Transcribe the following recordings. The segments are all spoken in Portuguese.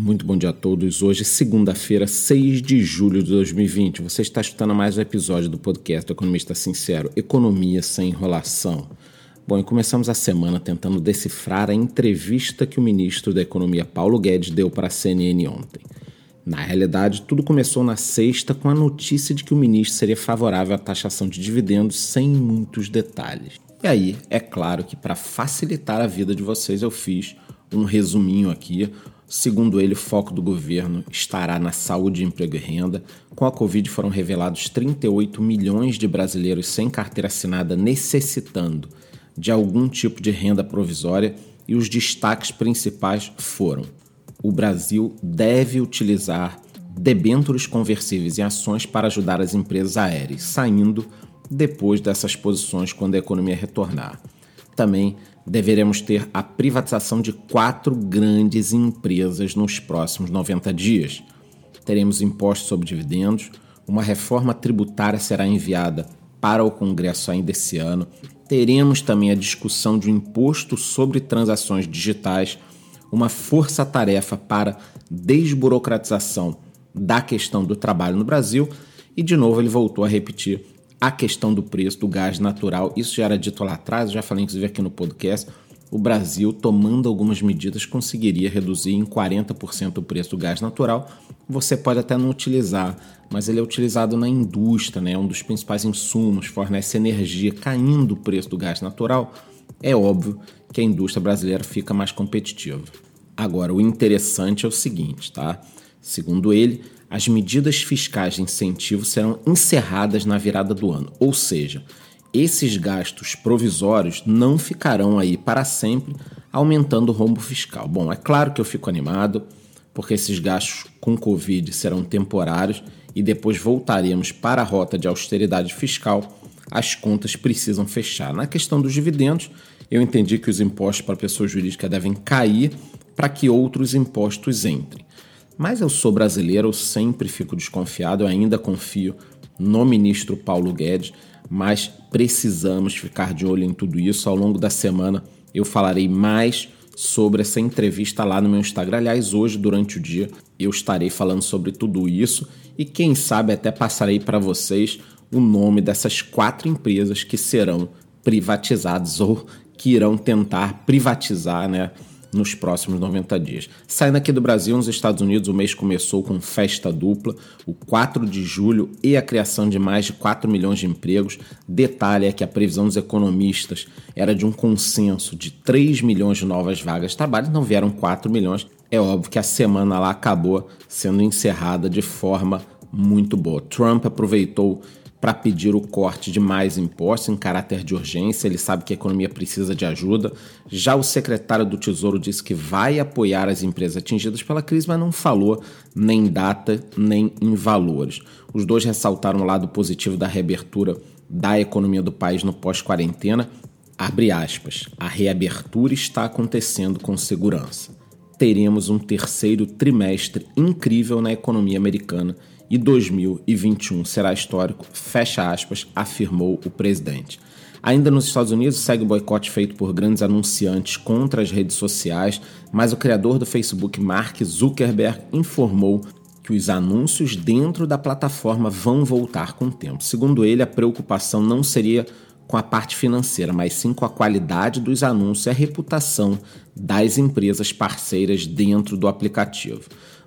Muito bom dia a todos. Hoje, segunda-feira, 6 de julho de 2020. Você está escutando mais um episódio do podcast Economista Sincero, Economia sem Enrolação. Bom, e começamos a semana tentando decifrar a entrevista que o ministro da Economia, Paulo Guedes, deu para a CNN ontem. Na realidade, tudo começou na sexta com a notícia de que o ministro seria favorável à taxação de dividendos sem muitos detalhes. E aí, é claro que para facilitar a vida de vocês, eu fiz um resuminho aqui Segundo ele, o foco do governo estará na saúde, emprego e renda. Com a Covid foram revelados 38 milhões de brasileiros sem carteira assinada necessitando de algum tipo de renda provisória e os destaques principais foram: o Brasil deve utilizar debêntures conversíveis em ações para ajudar as empresas aéreas, saindo depois dessas posições quando a economia retornar. Também deveremos ter a privatização de quatro grandes empresas nos próximos 90 dias. Teremos impostos sobre dividendos, uma reforma tributária será enviada para o Congresso ainda esse ano. Teremos também a discussão de um imposto sobre transações digitais, uma força-tarefa para desburocratização da questão do trabalho no Brasil. E de novo ele voltou a repetir a questão do preço do gás natural. Isso já era dito lá atrás, já falei inclusive aqui no podcast. O Brasil, tomando algumas medidas, conseguiria reduzir em 40% o preço do gás natural. Você pode até não utilizar, mas ele é utilizado na indústria, né? é um dos principais insumos, fornece energia, caindo o preço do gás natural. É óbvio que a indústria brasileira fica mais competitiva. Agora, o interessante é o seguinte, tá? Segundo ele, as medidas fiscais de incentivo serão encerradas na virada do ano, ou seja, esses gastos provisórios não ficarão aí para sempre, aumentando o rombo fiscal. Bom, é claro que eu fico animado, porque esses gastos com Covid serão temporários e depois voltaremos para a rota de austeridade fiscal. As contas precisam fechar. Na questão dos dividendos, eu entendi que os impostos para pessoa jurídica devem cair para que outros impostos entrem. Mas eu sou brasileiro, eu sempre fico desconfiado, eu ainda confio no ministro Paulo Guedes, mas precisamos ficar de olho em tudo isso. Ao longo da semana eu falarei mais sobre essa entrevista lá no meu Instagram. Aliás, hoje, durante o dia, eu estarei falando sobre tudo isso e quem sabe até passarei para vocês o nome dessas quatro empresas que serão privatizadas ou que irão tentar privatizar, né? Nos próximos 90 dias. Saindo aqui do Brasil, nos Estados Unidos, o mês começou com festa dupla, o 4 de julho e a criação de mais de 4 milhões de empregos. Detalhe é que a previsão dos economistas era de um consenso de 3 milhões de novas vagas de trabalho, não vieram 4 milhões. É óbvio que a semana lá acabou sendo encerrada de forma muito boa. Trump aproveitou para pedir o corte de mais impostos em caráter de urgência. Ele sabe que a economia precisa de ajuda. Já o secretário do Tesouro disse que vai apoiar as empresas atingidas pela crise, mas não falou nem data nem em valores. Os dois ressaltaram o lado positivo da reabertura da economia do país no pós-quarentena. Abre aspas. A reabertura está acontecendo com segurança. Teremos um terceiro trimestre incrível na economia americana e 2021 será histórico, fecha aspas, afirmou o presidente. Ainda nos Estados Unidos segue o boicote feito por grandes anunciantes contra as redes sociais, mas o criador do Facebook, Mark Zuckerberg, informou que os anúncios dentro da plataforma vão voltar com o tempo. Segundo ele, a preocupação não seria com a parte financeira, mas sim com a qualidade dos anúncios e a reputação das empresas parceiras dentro do aplicativo.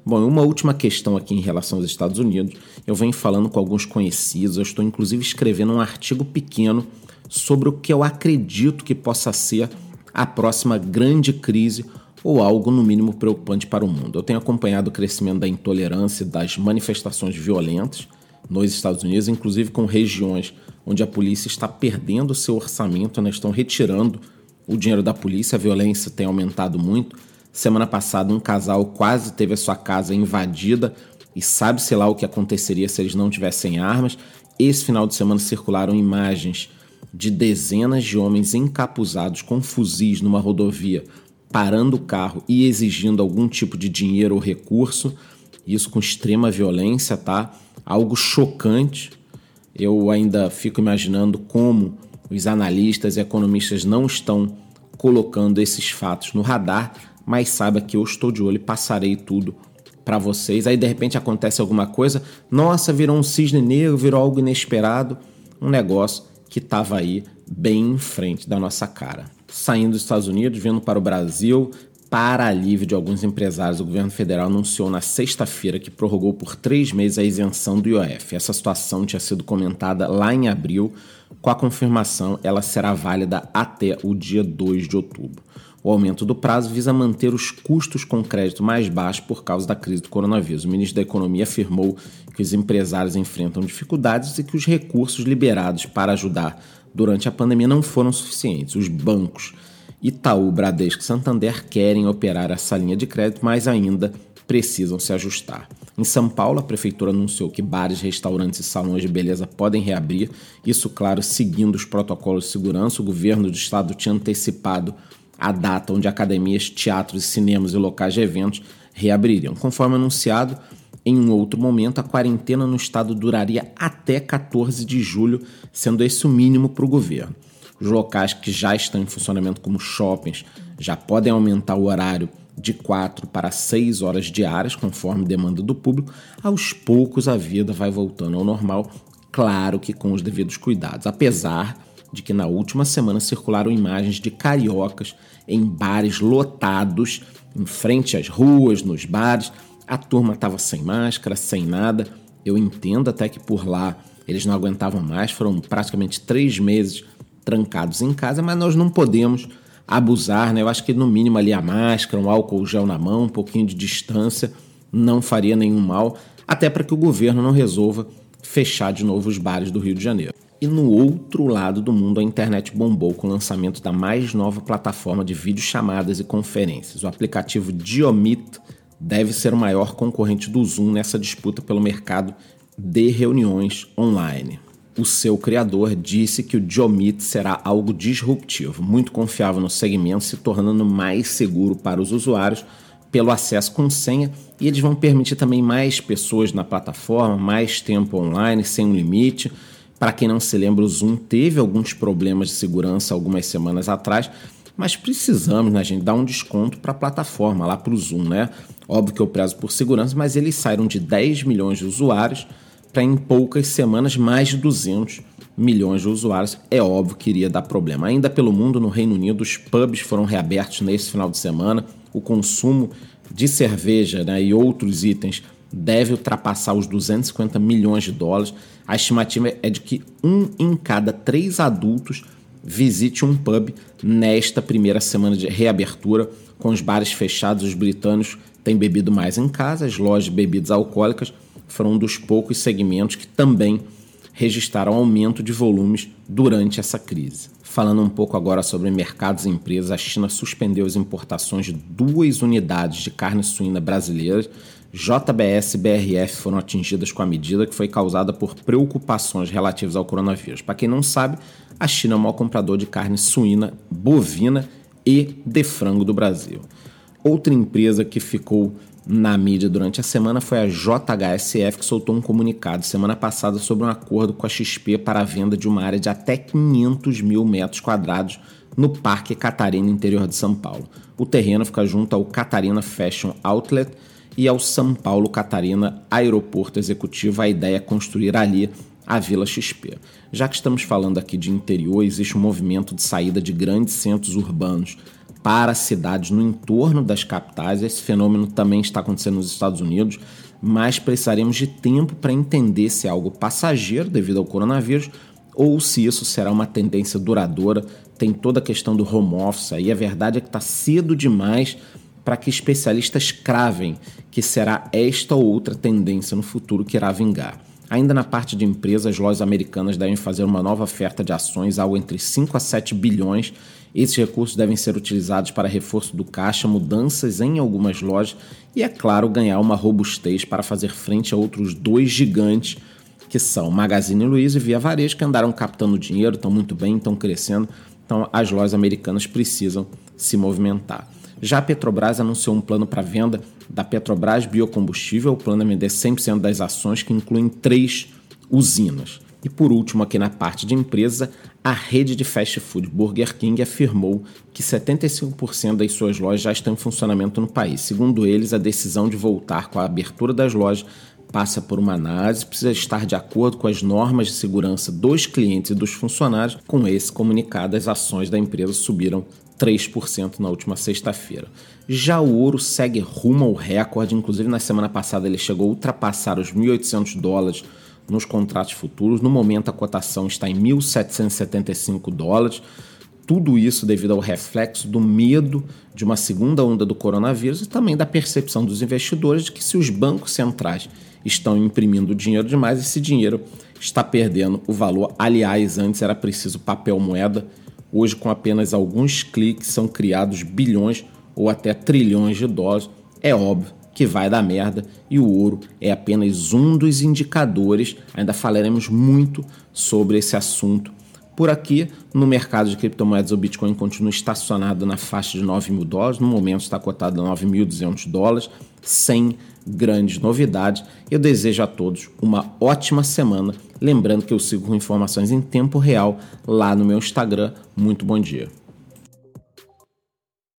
Bom, uma última questão aqui em relação aos Estados Unidos. Eu venho falando com alguns conhecidos, eu estou inclusive escrevendo um artigo pequeno sobre o que eu acredito que possa ser a próxima grande crise ou algo no mínimo preocupante para o mundo. Eu tenho acompanhado o crescimento da intolerância e das manifestações violentas nos Estados Unidos, inclusive com regiões onde a polícia está perdendo seu orçamento, né? estão retirando o dinheiro da polícia, a violência tem aumentado muito. Semana passada, um casal quase teve a sua casa invadida e sabe-se lá o que aconteceria se eles não tivessem armas. Esse final de semana circularam imagens de dezenas de homens encapuzados com fuzis numa rodovia, parando o carro e exigindo algum tipo de dinheiro ou recurso. Isso com extrema violência, tá? Algo chocante. Eu ainda fico imaginando como os analistas e economistas não estão colocando esses fatos no radar, mas saiba que eu estou de olho e passarei tudo para vocês. Aí de repente acontece alguma coisa, nossa, virou um cisne negro, virou algo inesperado, um negócio que estava aí bem em frente da nossa cara. Saindo dos Estados Unidos, vindo para o Brasil, para alívio de alguns empresários, o governo federal anunciou na sexta-feira que prorrogou por três meses a isenção do IOF. Essa situação tinha sido comentada lá em abril. Com a confirmação, ela será válida até o dia 2 de outubro. O aumento do prazo visa manter os custos com crédito mais baixos por causa da crise do coronavírus. O ministro da Economia afirmou que os empresários enfrentam dificuldades e que os recursos liberados para ajudar durante a pandemia não foram suficientes. Os bancos Itaú, Bradesco e Santander querem operar essa linha de crédito, mas ainda precisam se ajustar. Em São Paulo, a prefeitura anunciou que bares, restaurantes e salões de beleza podem reabrir, isso, claro, seguindo os protocolos de segurança. O governo do estado tinha antecipado a data onde academias, teatros, cinemas e locais de eventos reabririam. Conforme anunciado, em um outro momento, a quarentena no estado duraria até 14 de julho, sendo esse o mínimo para o governo. Os locais que já estão em funcionamento, como shoppings, já podem aumentar o horário de 4 para 6 horas diárias, conforme demanda do público. Aos poucos, a vida vai voltando ao normal, claro que com os devidos cuidados. Apesar de que na última semana circularam imagens de cariocas em bares lotados, em frente às ruas, nos bares. A turma estava sem máscara, sem nada. Eu entendo até que por lá eles não aguentavam mais, foram praticamente três meses trancados em casa, mas nós não podemos abusar, né? Eu acho que no mínimo ali a máscara, um álcool gel na mão, um pouquinho de distância não faria nenhum mal, até para que o governo não resolva fechar de novo os bares do Rio de Janeiro. E no outro lado do mundo, a internet bombou com o lançamento da mais nova plataforma de videochamadas e conferências. O aplicativo Diomit deve ser o maior concorrente do Zoom nessa disputa pelo mercado de reuniões online. O seu criador disse que o Diomit será algo disruptivo, muito confiável no segmento, se tornando mais seguro para os usuários pelo acesso com senha e eles vão permitir também mais pessoas na plataforma, mais tempo online, sem um limite para quem não se lembra, o Zoom teve alguns problemas de segurança algumas semanas atrás, mas precisamos, né, gente, dar um desconto para a plataforma, lá para o Zoom, né? Óbvio que eu prezo por segurança, mas eles saíram de 10 milhões de usuários para em poucas semanas mais de 200 milhões de usuários. É óbvio que iria dar problema. Ainda pelo mundo, no Reino Unido, os pubs foram reabertos nesse final de semana. O consumo de cerveja né, e outros itens deve ultrapassar os 250 milhões de dólares. A estimativa é de que um em cada três adultos visite um pub nesta primeira semana de reabertura. Com os bares fechados, os britânicos têm bebido mais em casa, as lojas de bebidas alcoólicas foram um dos poucos segmentos que também registraram aumento de volumes durante essa crise. Falando um pouco agora sobre mercados e empresas, a China suspendeu as importações de duas unidades de carne suína brasileiras JBS e BRF foram atingidas com a medida que foi causada por preocupações relativas ao coronavírus. Para quem não sabe, a China é o maior comprador de carne suína, bovina e de frango do Brasil. Outra empresa que ficou na mídia durante a semana foi a JHSF, que soltou um comunicado semana passada sobre um acordo com a XP para a venda de uma área de até 500 mil metros quadrados no Parque Catarina, interior de São Paulo. O terreno fica junto ao Catarina Fashion Outlet e ao São Paulo Catarina Aeroporto Executivo. A ideia é construir ali a Vila XP. Já que estamos falando aqui de interior, existe um movimento de saída de grandes centros urbanos para cidades no entorno das capitais. Esse fenômeno também está acontecendo nos Estados Unidos, mas precisaremos de tempo para entender se é algo passageiro devido ao coronavírus ou se isso será uma tendência duradoura. Tem toda a questão do home office aí. A verdade é que está cedo demais para que especialistas cravem que será esta ou outra tendência no futuro que irá vingar. Ainda na parte de empresas, as lojas americanas devem fazer uma nova oferta de ações, algo entre 5 a 7 bilhões. Esses recursos devem ser utilizados para reforço do caixa, mudanças em algumas lojas e, é claro, ganhar uma robustez para fazer frente a outros dois gigantes que são Magazine Luiza e Via Varejo, que andaram captando dinheiro, estão muito bem, estão crescendo. Então, as lojas americanas precisam se movimentar. Já a Petrobras anunciou um plano para venda da Petrobras Biocombustível. O plano é vender 100% das ações, que incluem três usinas. E por último, aqui na parte de empresa, a rede de fast food Burger King afirmou que 75% das suas lojas já estão em funcionamento no país. Segundo eles, a decisão de voltar com a abertura das lojas passa por uma análise, precisa estar de acordo com as normas de segurança dos clientes e dos funcionários. Com esse comunicado, as ações da empresa subiram 3% na última sexta-feira. Já o ouro segue rumo ao recorde, inclusive na semana passada ele chegou a ultrapassar os 1.800 dólares nos contratos futuros. No momento a cotação está em 1.775 dólares. Tudo isso devido ao reflexo do medo de uma segunda onda do coronavírus e também da percepção dos investidores de que se os bancos centrais estão imprimindo dinheiro demais, esse dinheiro está perdendo o valor. Aliás, antes era preciso papel moeda, hoje com apenas alguns cliques são criados bilhões ou até trilhões de dólares. É óbvio que vai dar merda e o ouro é apenas um dos indicadores. Ainda falaremos muito sobre esse assunto por aqui. No mercado de criptomoedas, o Bitcoin continua estacionado na faixa de 9 mil dólares, no momento está cotado a 9.200 dólares, sem grandes novidades. Eu desejo a todos uma ótima semana. Lembrando que eu sigo com informações em tempo real lá no meu Instagram. Muito bom dia.